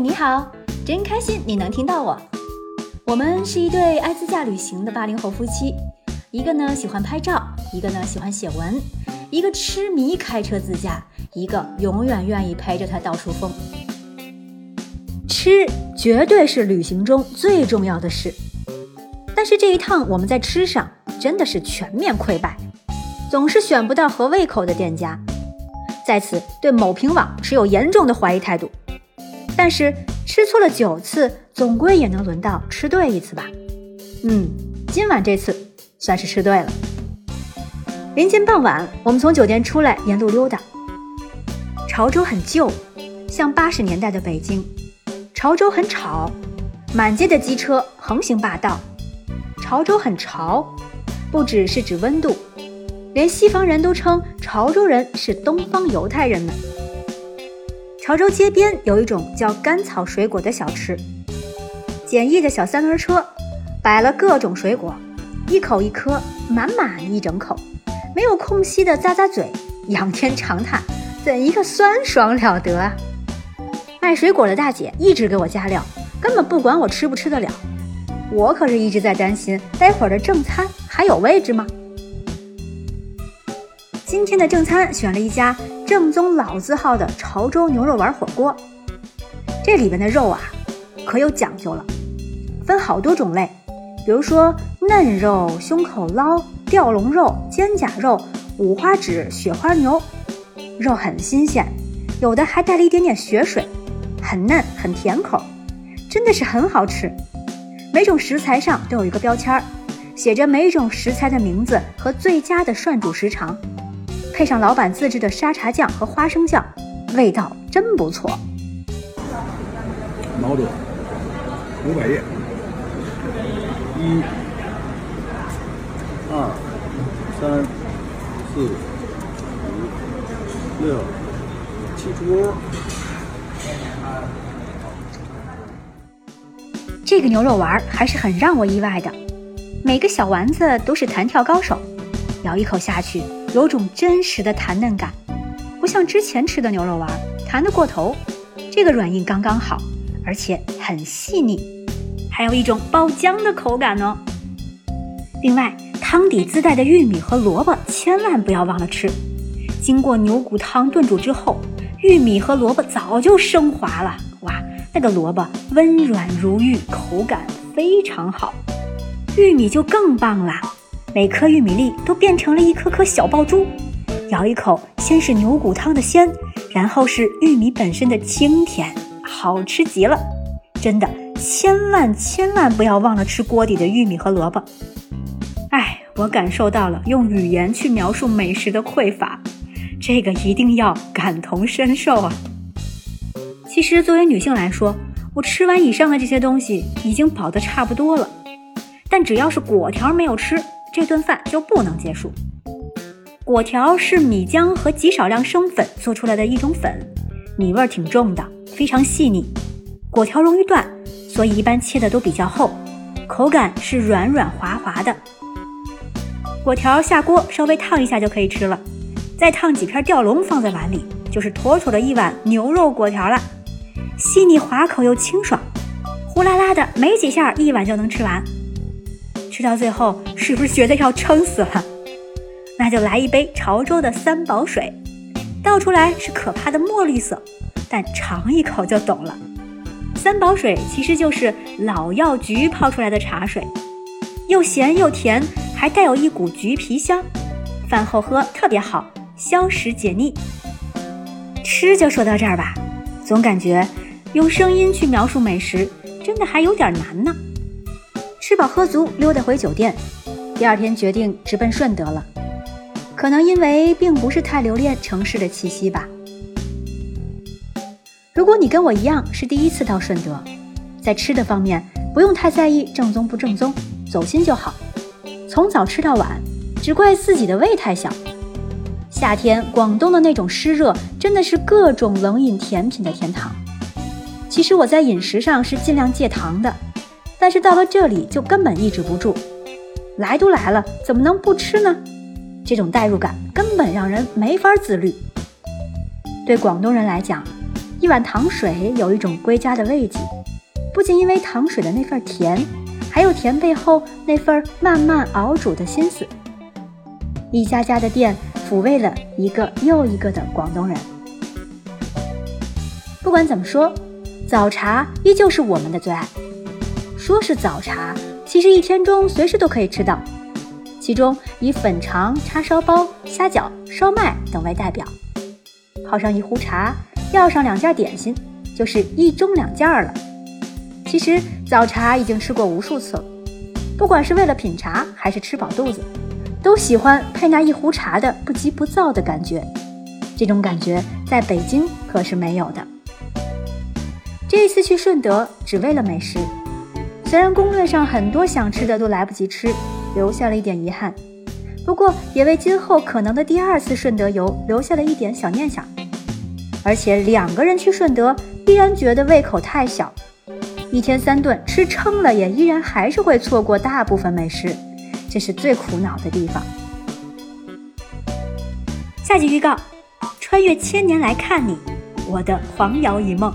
你好，真开心你能听到我。我们是一对爱自驾旅行的八零后夫妻，一个呢喜欢拍照，一个呢喜欢写文，一个痴迷开车自驾，一个永远愿意陪着他到处疯。吃绝对是旅行中最重要的事，但是这一趟我们在吃上真的是全面溃败，总是选不到合胃口的店家。在此对某评网持有严重的怀疑态度，但是吃错了九次，总归也能轮到吃对一次吧？嗯，今晚这次算是吃对了。临近傍晚，我们从酒店出来，沿路溜达。潮州很旧，像八十年代的北京；潮州很吵，满街的机车横行霸道；潮州很潮，不只是指温度。连西方人都称潮州人是东方犹太人呢。潮州街边有一种叫甘草水果的小吃，简易的小三轮车，摆了各种水果，一口一颗，满满一整口，没有空隙的咂咂嘴，仰天长叹，怎一个酸爽了得啊！卖水果的大姐一直给我加料，根本不管我吃不吃得了。我可是一直在担心，待会儿的正餐还有位置吗？今天的正餐选了一家正宗老字号的潮州牛肉丸火锅，这里边的肉啊，可有讲究了，分好多种类，比如说嫩肉、胸口捞、吊龙肉、肩胛肉、五花趾、雪花牛，肉很新鲜，有的还带了一点点血水，很嫩很甜口，真的是很好吃。每种食材上都有一个标签儿，写着每种食材的名字和最佳的涮煮时长。配上老板自制的沙茶酱和花生酱，味道真不错。毛肚五百页，一、二、三、四、五、六、七出这个牛肉丸还是很让我意外的，每个小丸子都是弹跳高手，咬一口下去。有种真实的弹嫩感，不像之前吃的牛肉丸弹得过头，这个软硬刚刚好，而且很细腻，还有一种爆浆的口感呢。另外，汤底自带的玉米和萝卜千万不要忘了吃，经过牛骨汤炖煮之后，玉米和萝卜早就升华了，哇，那个萝卜温软如玉，口感非常好，玉米就更棒啦。每颗玉米粒都变成了一颗颗小爆珠，咬一口，先是牛骨汤的鲜，然后是玉米本身的清甜，好吃极了。真的，千万千万不要忘了吃锅底的玉米和萝卜。哎，我感受到了用语言去描述美食的匮乏，这个一定要感同身受啊。其实作为女性来说，我吃完以上的这些东西已经饱得差不多了，但只要是果条没有吃。这顿饭就不能结束。果条是米浆和极少量生粉做出来的一种粉，米味儿挺重的，非常细腻。果条容易断，所以一般切的都比较厚，口感是软软滑滑的。果条下锅稍微烫一下就可以吃了，再烫几片吊龙放在碗里，就是妥妥的一碗牛肉果条了。细腻滑口又清爽，呼啦啦的没几下，一碗就能吃完。吃到最后，是不是觉得要撑死了？那就来一杯潮州的三宝水，倒出来是可怕的墨绿色，但尝一口就懂了。三宝水其实就是老药局泡出来的茶水，又咸又甜，还带有一股橘皮香，饭后喝特别好，消食解腻。吃就说到这儿吧，总感觉用声音去描述美食，真的还有点难呢。吃饱喝足，溜达回酒店。第二天决定直奔顺德了，可能因为并不是太留恋城市的气息吧。如果你跟我一样是第一次到顺德，在吃的方面不用太在意正宗不正宗，走心就好。从早吃到晚，只怪自己的胃太小。夏天广东的那种湿热，真的是各种冷饮甜品的天堂。其实我在饮食上是尽量戒糖的。但是到了这里就根本抑制不住，来都来了，怎么能不吃呢？这种代入感根本让人没法自律。对广东人来讲，一碗糖水有一种归家的慰藉，不仅因为糖水的那份甜，还有甜背后那份慢慢熬煮的心思。一家家的店抚慰了一个又一个的广东人。不管怎么说，早茶依旧是我们的最爱。说是早茶，其实一天中随时都可以吃到。其中以粉肠、叉烧包、虾饺、烧麦等为代表。泡上一壶茶，要上两件点心，就是一盅两件了。其实早茶已经吃过无数次了，不管是为了品茶还是吃饱肚子，都喜欢配那一壶茶的不急不躁的感觉。这种感觉在北京可是没有的。这次去顺德，只为了美食。虽然攻略上很多想吃的都来不及吃，留下了一点遗憾，不过也为今后可能的第二次顺德游留下了一点小念想。而且两个人去顺德，依然觉得胃口太小，一天三顿吃撑了，也依然还是会错过大部分美食，这是最苦恼的地方。下集预告：穿越千年来看你，我的黄瑶一梦。